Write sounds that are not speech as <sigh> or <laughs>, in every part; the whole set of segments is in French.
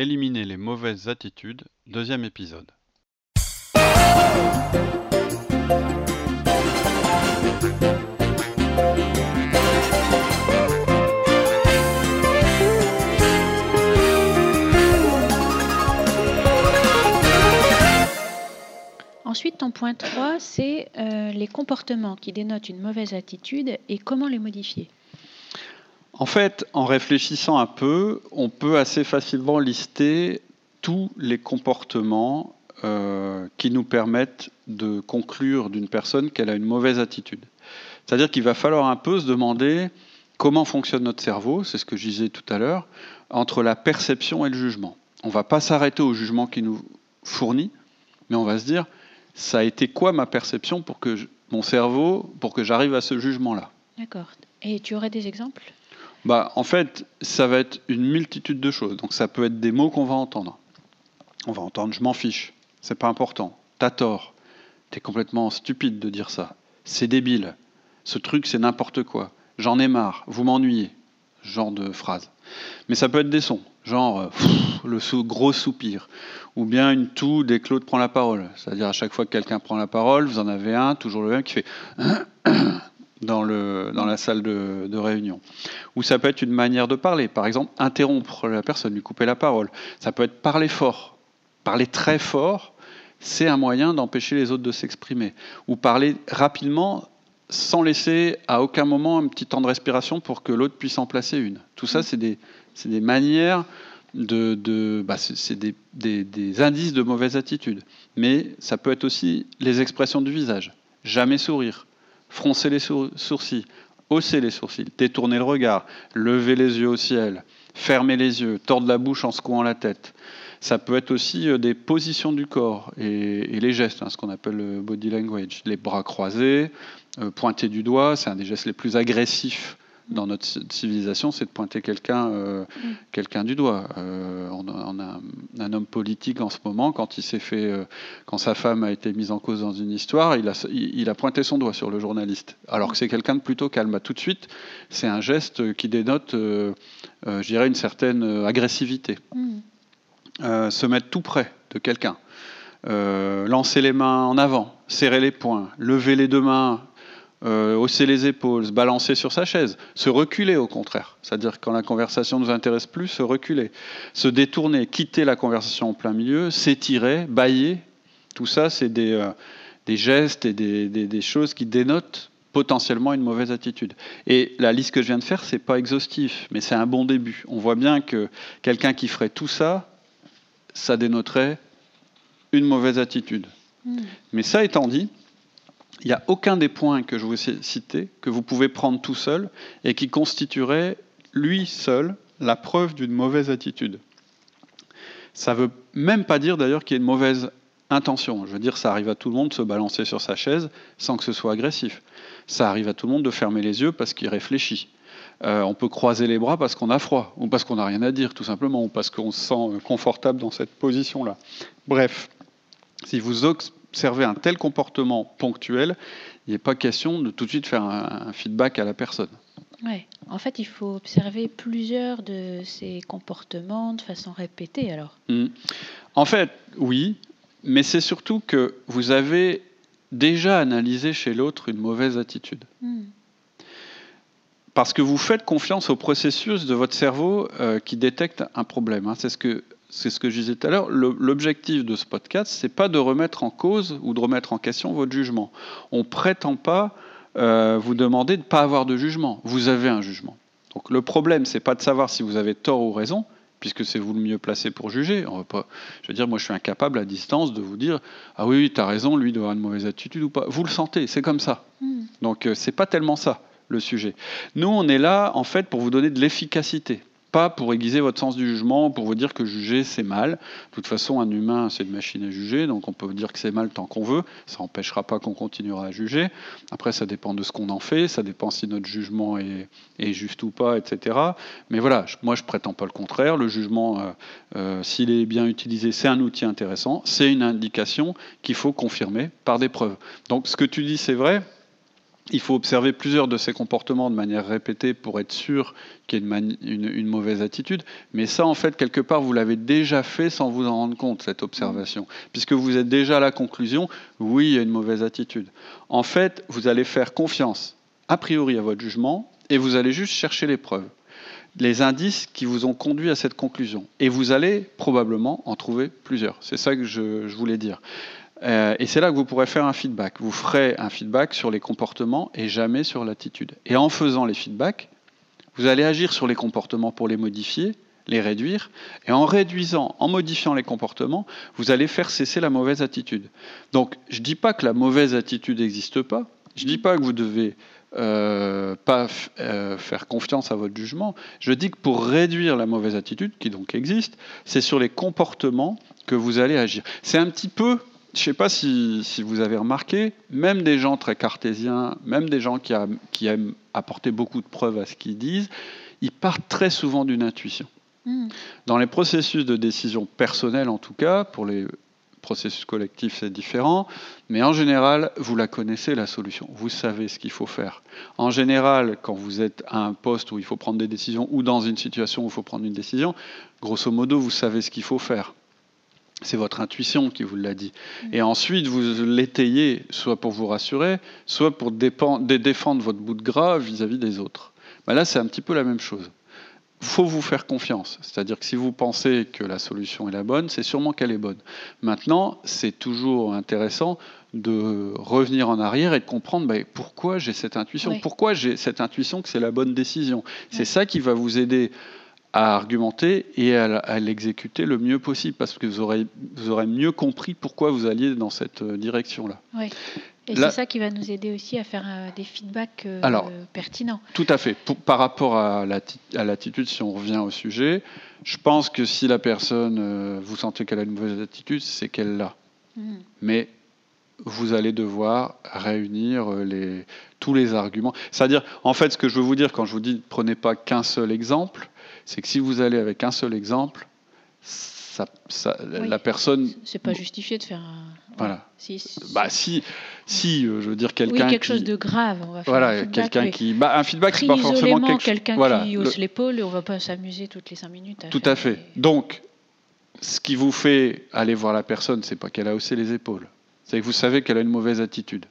Éliminer les mauvaises attitudes, deuxième épisode. Ensuite, ton point 3, c'est euh, les comportements qui dénotent une mauvaise attitude et comment les modifier. En fait, en réfléchissant un peu, on peut assez facilement lister tous les comportements euh, qui nous permettent de conclure d'une personne qu'elle a une mauvaise attitude. C'est-à-dire qu'il va falloir un peu se demander comment fonctionne notre cerveau, c'est ce que je disais tout à l'heure, entre la perception et le jugement. On ne va pas s'arrêter au jugement qui nous fournit, mais on va se dire, ça a été quoi ma perception pour que mon cerveau, pour que j'arrive à ce jugement-là? D'accord. Et tu aurais des exemples? Bah, En fait, ça va être une multitude de choses. Donc ça peut être des mots qu'on va entendre. On va entendre je m'en fiche, c'est pas important, t'as tort, t'es complètement stupide de dire ça, c'est débile, ce truc c'est n'importe quoi, j'en ai marre, vous m'ennuyez, genre de phrase. Mais ça peut être des sons, genre euh, le gros soupir, ou bien une toux dès que Claude prend la parole. C'est-à-dire à chaque fois que quelqu'un prend la parole, vous en avez un, toujours le même, qui fait <clears throat> dans, la salle de, réunion. Ou ça peut être une manière de parler, par exemple interrompre la personne, lui couper la parole. Ça peut être parler fort. Parler très fort, c'est un moyen d'empêcher les autres de s'exprimer. Ou parler rapidement sans laisser à aucun moment un petit temps de respiration pour que l'autre puisse en placer une. Tout ça, c'est des, manières de... bah c'est des, des indices de mauvaise attitude. Mais ça peut être aussi les expressions du visage. Jamais sourire froncer les sourcils, hausser les sourcils, détourner le regard, lever les yeux au ciel, fermer les yeux, tordre la bouche en secouant la tête. Ça peut être aussi euh, des positions du corps et, les gestes, hein, ce qu'on appelle le body language. Les bras croisés, euh, pointer du doigt, c'est un des gestes les plus agressifs dans notre civilisation, c'est de pointer quelqu'un euh, mm. quelqu'un du doigt. Euh, on, a, un, homme politique en ce moment, quand il s'est fait, euh, quand sa femme a été mise en cause dans une histoire, il a, il, a pointé son doigt sur le journaliste, alors que c'est quelqu'un de plutôt calme. Tout de suite, c'est un geste qui dénote, je dirais, une certaine agressivité. Mm. se mettre tout près de quelqu'un. lancer les mains en avant, serrer les poings, lever les deux mains euh, hausser les épaules, se balancer sur sa chaise, se reculer au contraire. C'est-à-dire quand la conversation ne nous intéresse plus, se reculer, se détourner, quitter la conversation en plein milieu, s'étirer, bailler. Tout ça, c'est des, euh, gestes et des, choses qui dénotent potentiellement une mauvaise attitude. Et la liste que je viens de faire, c'est pas exhaustif, mais c'est un bon début. On voit bien que quelqu'un qui ferait tout ça, ça dénoterait une mauvaise attitude. Hmm. Mais ça étant dit, il n'y a aucun des points que je vous ai cités que vous pouvez prendre tout seul et qui constituerait, lui seul, la preuve d'une mauvaise attitude. Ça ne veut même pas dire d'ailleurs qu'il y ait une mauvaise intention. Je veux dire, ça arrive à tout le monde de se balancer sur sa chaise sans que ce soit agressif. Ça arrive à tout le monde de fermer les yeux parce qu'il réfléchit. Euh, on peut croiser les bras parce qu'on a froid, ou parce qu'on n'a rien à dire, tout simplement, ou parce qu'on se sent confortable dans cette position-là. Bref, si vous observer un tel comportement ponctuel, il n'est pas question de tout de suite faire un, feedback à la personne. Oui, en fait, il faut observer plusieurs de ces comportements de façon répétée alors. Hmm. En fait, oui, mais c'est surtout que vous avez déjà analysé chez l'autre une mauvaise attitude. Hmm. Parce que vous faites confiance au processus de votre cerveau euh, qui détecte un problème. Hein. C'est ce que c'est ce que je disais tout à l'heure, l'objectif de ce podcast, c'est pas de remettre en cause ou de remettre en question votre jugement. On prétend pas euh, vous demander de ne pas avoir de jugement. Vous avez un jugement. Donc le problème, c'est pas de savoir si vous avez tort ou raison, puisque c'est vous le mieux placé pour juger. On va pas, je veux dire, moi je suis incapable à distance de vous dire ah oui, tu as raison, lui doit avoir une mauvaise attitude ou pas. Vous le sentez, c'est comme ça. Hmm. Donc euh, c'est pas tellement ça le sujet. Nous, on est là en fait pour vous donner de l'efficacité pas pour aiguiser votre sens du jugement, pour vous dire que juger c'est mal. De toute façon, un humain c'est une machine à juger, donc on peut dire que c'est mal tant qu'on veut. Ça n'empêchera pas qu'on continuera à juger. Après, ça dépend de ce qu'on en fait, ça dépend si notre jugement est, juste ou pas, etc. Mais voilà, moi je prétends pas le contraire. Le jugement, euh, euh, s'il est bien utilisé, c'est un outil intéressant. C'est une indication qu'il faut confirmer par des preuves. Donc ce que tu dis, c'est vrai il faut observer plusieurs de ces comportements de manière répétée pour être sûr qu'il y ait une, mauvaise attitude. Mais ça, en fait, quelque part, vous l'avez déjà fait sans vous en rendre compte, cette observation. Puisque vous êtes déjà à la conclusion, oui, il y a une mauvaise attitude. En fait, vous allez faire confiance, a priori, à votre jugement, et vous allez juste chercher les preuves, les indices qui vous ont conduit à cette conclusion. Et vous allez probablement en trouver plusieurs. C'est ça que je voulais dire. Euh, et c'est là que vous pourrez faire un feedback. Vous ferez un feedback sur les comportements et jamais sur l'attitude. Et en faisant les feedbacks, vous allez agir sur les comportements pour les modifier, les réduire. Et en réduisant, en modifiant les comportements, vous allez faire cesser la mauvaise attitude. Donc, je ne dis pas que la mauvaise attitude n'existe pas. Je ne dis pas que vous devez euh, pas euh, faire confiance à votre jugement. Je dis que pour réduire la mauvaise attitude, qui donc existe, c'est sur les comportements que vous allez agir. C'est un petit peu je ne sais pas si, vous avez remarqué, même des gens très cartésiens, même des gens qui, aiment apporter beaucoup de preuves à ce qu'ils disent, ils partent très souvent d'une intuition. Hmm. Dans les processus de décision personnelle, en tout cas, pour les processus collectifs, c'est différent, mais en général, vous la connaissez, la solution. Vous savez ce qu'il faut faire. En général, quand vous êtes à un poste où il faut prendre des décisions ou dans une situation où il faut prendre une décision, grosso modo, vous savez ce qu'il faut faire. C'est votre intuition qui vous l'a dit. Mm. Et ensuite, vous l'étayez, soit pour vous rassurer, soit pour défendre votre bout de gras vis-à-vis des autres. Ben là, c'est un petit peu la même chose. Il faut vous faire confiance. C'est-à-dire que si vous pensez que la solution est la bonne, c'est sûrement qu'elle est bonne. Maintenant, c'est toujours intéressant de revenir en arrière et de comprendre ben, pourquoi j'ai cette intuition, pourquoi j'ai cette intuition que c'est la bonne décision. C'est ça qui va vous aider à argumenter et à, l'exécuter le mieux possible, parce que vous aurez, vous aurez mieux compris pourquoi vous alliez dans cette euh, direction-là. Oui. Et c'est ça qui va nous aider aussi à faire euh, des feedbacks euh, pertinents. Tout à fait. par rapport à l'attitude, si on revient au sujet, je pense que si la personne, vous sentez qu'elle a une mauvaise attitude, c'est qu'elle l'a. Mmh. Mais vous allez devoir réunir les, tous les arguments. C'est-à-dire, en fait, ce que je veux vous dire quand je vous dis prenez pas qu'un seul exemple, c'est que si vous allez avec un seul exemple, ça, la personne. C'est pas justifié de faire un. Voilà. Si, bah si, si, euh, je veux dire quelqu'un. Oui, quelque chose de grave. On va faire voilà, quelqu'un qui. Bah, un feedback, c'est pas forcément quelque... quelqu'un voilà, qui hausse l'épaule et on va pas s'amuser toutes les cinq minutes. Tout à fait. Donc, ce qui vous fait aller voir la personne, c'est pas qu'elle a haussé les épaules, c'est que vous savez qu'elle a une mauvaise attitude.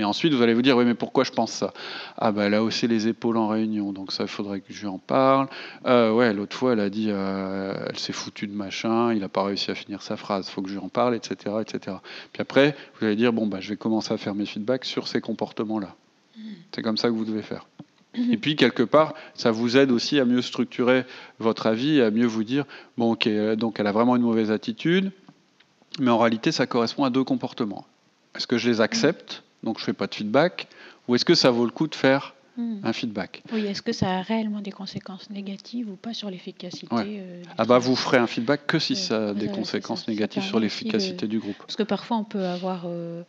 Mais ensuite, vous allez vous dire, oui, mais pourquoi je pense ça? Ah, ben, elle a haussé les épaules en réunion, donc ça, il faudrait que je lui en parle. Euh, ouais, l'autre fois, elle a dit, euh, elle s'est foutue de machin, il n'a pas réussi à finir sa phrase, il faut que je lui en parle, etc., etc. Puis après, vous allez dire, bon, bah, je vais commencer à faire mes feedbacks sur ces comportements-là. Mmh. C'est comme ça que vous devez faire. Et puis, quelque part, ça vous aide aussi à mieux structurer votre avis, à mieux vous dire, bon, ok, donc elle a vraiment une mauvaise attitude, mais en réalité, ça correspond à deux comportements. Est-ce que je les accepte? Donc je ne fais pas de feedback, ou est-ce que ça vaut le coup de faire hmm. un feedback? Oui, est-ce que ça a réellement des conséquences négatives ou pas sur l'efficacité euh, Ah bah vous ferez un feedback que si ça a des conséquences négatives sur l'efficacité du groupe. Parce que parfois on peut avoir euh,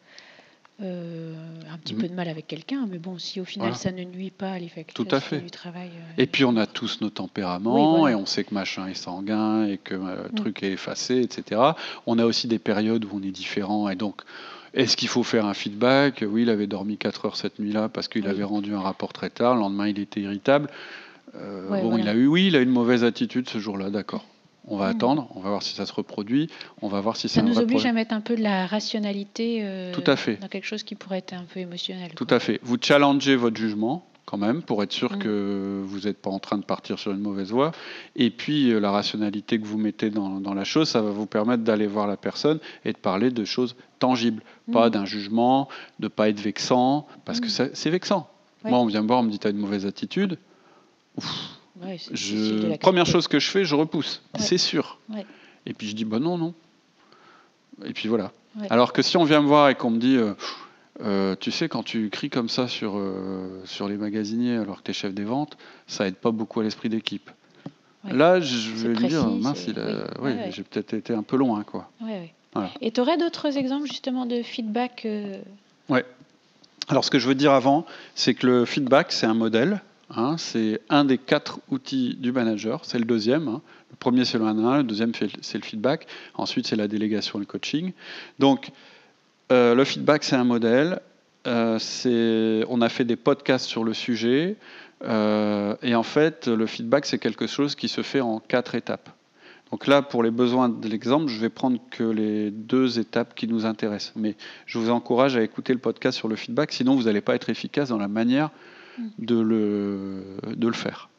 euh, un petit peu de mal avec quelqu'un, mais bon, si au final ça ne nuit pas à l'effectivité du travail. et puis on a tous nos tempéraments, et on sait que machin est sanguin, et que le mm. truc est effacé, etc. On a aussi des périodes où on est différent, et donc est-ce qu'il faut faire un feedback? Oui, il avait dormi 4 heures cette nuit-là parce qu'il avait rendu un rapport très tard. Le lendemain, il était irritable. Euh, bon, il a eu, oui, il a une mauvaise attitude ce jour-là, d'accord. On va hmm. attendre, on va voir si ça se reproduit, on va voir si ça nous oblige à mettre un peu de la rationalité euh, Tout à fait. dans quelque chose qui pourrait être un peu émotionnel. Tout à fait. Vous challengez votre jugement, quand même, pour être sûr mm. que vous n'êtes pas en train de partir sur une mauvaise voie. Et puis, euh, la rationalité que vous mettez dans, la chose, ça va vous permettre d'aller voir la personne et de parler de choses tangibles, mm. pas d'un jugement, de pas être vexant, parce que mm. c'est vexant. Moi, on vient me voir, on me dit, tu as une mauvaise attitude. je, première chose que je fais, je repousse, c'est sûr. Et puis je dis, bah non, non. Et puis voilà. Alors que si on vient me voir et qu'on me dit, euh, euh, tu sais, quand tu cries comme ça sur, euh, sur les magasiniers alors que tu es chef des ventes, ça aide pas beaucoup à l'esprit d'équipe. Là, je vais lui dire, mince, oui. j'ai peut-être été un peu loin. Quoi. Et tu aurais d'autres exemples justement de feedback euh... Ouais. Alors, ce que je veux dire avant, c'est que le feedback, c'est un modèle. Hein, c'est un des quatre outils du manager. C'est le deuxième. Hein. Le premier, c'est le 1 1, le deuxième, c'est le feedback. Ensuite, c'est la délégation et le coaching. Donc, euh, le feedback, c'est un modèle. Euh, on a fait des podcasts sur le sujet. Euh, et en fait, le feedback, c'est quelque chose qui se fait en quatre étapes. Donc là, pour les besoins de l'exemple, je vais prendre que les deux étapes qui nous intéressent. Mais je vous encourage à écouter le podcast sur le feedback, sinon vous n'allez pas être efficace dans la manière de le, de le faire.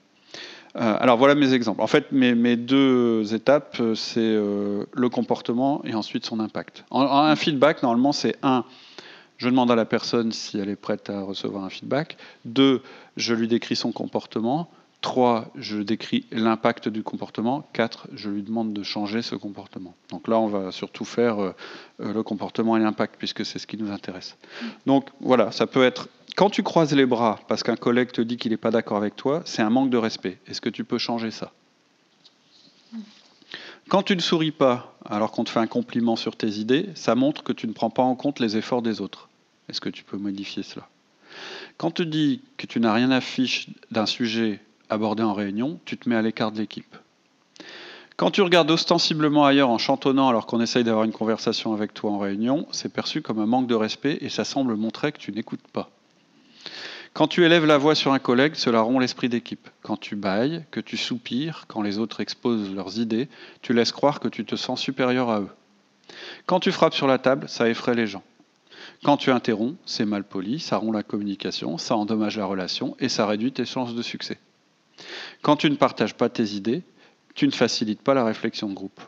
Euh, alors voilà mes exemples. En fait, mes, deux étapes, c'est euh, le comportement et ensuite son impact. un feedback, normalement, c'est un, je demande à la personne si elle est prête à recevoir un feedback. Deux, je lui décris son comportement. Trois, je décris l'impact du comportement. Quatre, je lui demande de changer ce comportement. Donc là, on va surtout faire euh, euh, le comportement et l'impact, puisque c'est ce qui nous intéresse. Donc voilà, ça peut être quand tu croises les bras parce qu'un collègue te dit qu'il n'est pas d'accord avec toi, c'est un manque de respect. Est-ce que tu peux changer ça? Quand tu ne souris pas alors qu'on te fait un compliment sur tes idées, ça montre que tu ne prends pas en compte les efforts des autres. Est-ce que tu peux modifier cela? Quand tu dis que tu n'as rien à fiche d'un sujet abordé en réunion, tu te mets à l'écart de l'équipe. Quand tu regardes ostensiblement ailleurs en chantonnant alors qu'on essaye d'avoir une conversation avec toi en réunion, c'est perçu comme un manque de respect et ça semble montrer que tu n'écoutes pas. Quand tu élèves la voix sur un collègue, cela rompt l'esprit d'équipe. Quand tu bailles, que tu soupires, quand les autres exposent leurs idées, tu laisses croire que tu te sens supérieur à eux. Quand tu frappes sur la table, ça effraie les gens. Quand tu interromps, c'est mal poli, ça rompt la communication, ça endommage la relation et ça réduit tes chances de succès. Quand tu ne partages pas tes idées, tu ne facilites pas la réflexion de groupe.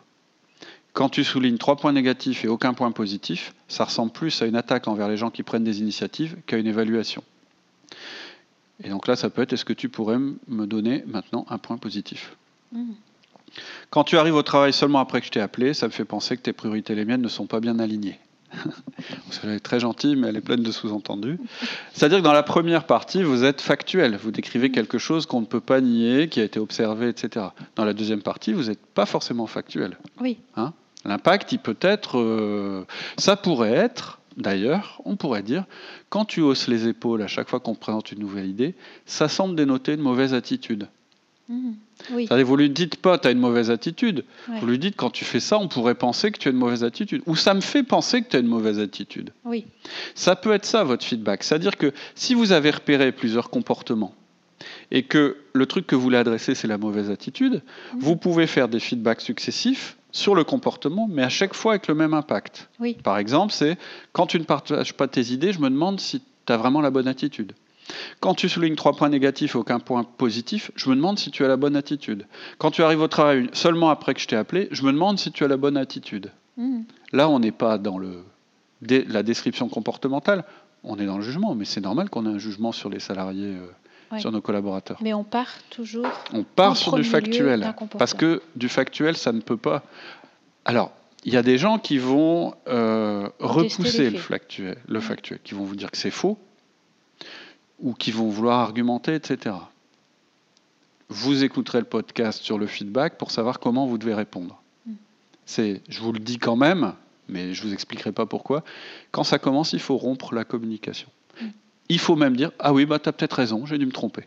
Quand tu soulignes trois points négatifs et aucun point positif, ça ressemble plus à une attaque envers les gens qui prennent des initiatives qu'à une évaluation. Et donc là, ça peut être est-ce que tu pourrais me donner maintenant un point positif? Mmh. Quand tu arrives au travail seulement après que je t'ai appelé, ça me fait penser que tes priorités et les miennes ne sont pas bien alignées. <laughs> elle est très gentille, mais elle est pleine de sous-entendus. C'est-à-dire que dans la première partie, vous êtes factuel. Vous décrivez quelque chose qu'on ne peut pas nier, qui a été observé, etc. Dans la deuxième partie, vous n'êtes pas forcément factuel. Oui. Hein? L'impact, il peut être. Euh, ça pourrait être, d'ailleurs, on pourrait dire, quand tu hausses les épaules à chaque fois qu'on présente une nouvelle idée, ça semble dénoter une mauvaise attitude. Mmh. Oui. Vous lui dites pas, tu as une mauvaise attitude. Vous lui dites, quand tu fais ça, on pourrait penser que tu as une mauvaise attitude. Ou ça me fait penser que tu as une mauvaise attitude. Oui. Ça peut être ça, votre feedback. C'est-à-dire que si vous avez repéré plusieurs comportements et que le truc que vous voulez adresser, c'est la mauvaise attitude, mmh. vous pouvez faire des feedbacks successifs sur le comportement, mais à chaque fois avec le même impact. Oui. Par exemple, c'est quand tu ne partages pas tes idées, je me demande si tu as vraiment la bonne attitude. Quand tu soulignes trois points négatifs et aucun point positif, je me demande si tu as la bonne attitude. Quand tu arrives au travail seulement après que je t'ai appelé, je me demande si tu as la bonne attitude. Hmm. Là, on n'est pas dans le, la description comportementale, on est dans le jugement, mais c'est normal qu'on ait un jugement sur les salariés, euh, sur nos collaborateurs. Mais on part toujours. On part sur du factuel, parce que du factuel, ça ne peut pas. Alors, il y a des gens qui vont euh, repousser le factuel, le factuel, qui vont vous dire que c'est faux, ou qui vont vouloir argumenter, etc. Vous écouterez le podcast sur le feedback pour savoir comment vous devez répondre. Mm. C'est, je vous le dis quand même, mais je ne vous expliquerai pas pourquoi. Quand ça commence, il faut rompre la communication. Il faut même dire Ah oui, bah, tu as peut-être raison, j'ai dû me tromper.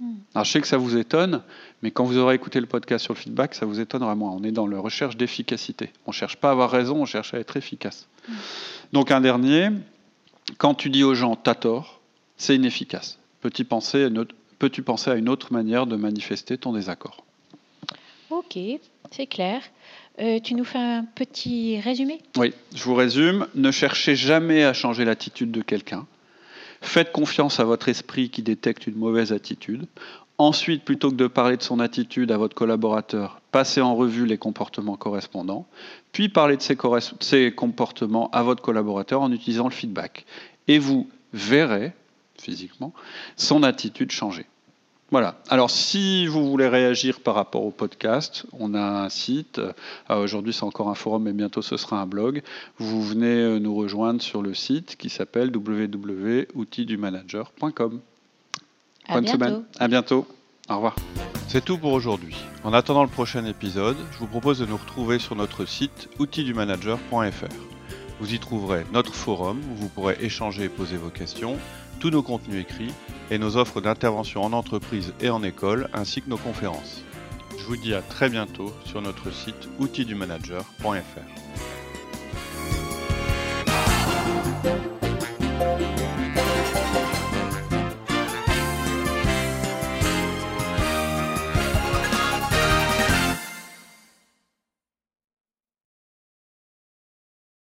Mm. Alors, je sais que ça vous étonne, mais quand vous aurez écouté le podcast sur le feedback, ça vous étonnera moins. On est dans la recherche d'efficacité. On ne cherche pas à avoir raison, on cherche à être efficace. Donc, un dernier, quand tu dis aux gens T'as tort, c'est inefficace. Peux-tu penser, peux penser, à une autre manière de manifester ton désaccord? Ok, c'est clair. Euh, tu nous fais un petit résumé? Oui, je vous résume. Ne cherchez jamais à changer l'attitude de quelqu'un. Faites confiance à votre esprit qui détecte une mauvaise attitude. Ensuite, plutôt que de parler de son attitude à votre collaborateur, passez en revue les comportements correspondants, puis parlez de ces, ces comportements à votre collaborateur en utilisant le feedback. Et vous verrez physiquement, son attitude changer. Voilà. Alors, si vous voulez réagir par rapport au podcast, on a un site. Euh, aujourd'hui, c'est encore un forum, mais bientôt ce sera un blog. Vous venez euh, nous rejoindre sur le site qui s'appelle www.outildumanager.com. À bientôt. À bientôt. Au revoir. C'est tout pour aujourd'hui. En attendant le prochain épisode, je vous propose de nous retrouver sur notre site outildumanager.fr. Vous y trouverez notre forum où vous pourrez échanger et poser vos questions, tous nos contenus écrits et nos offres d'intervention en entreprise et en école ainsi que nos conférences. Je vous dis à très bientôt sur notre site outildumanager.fr.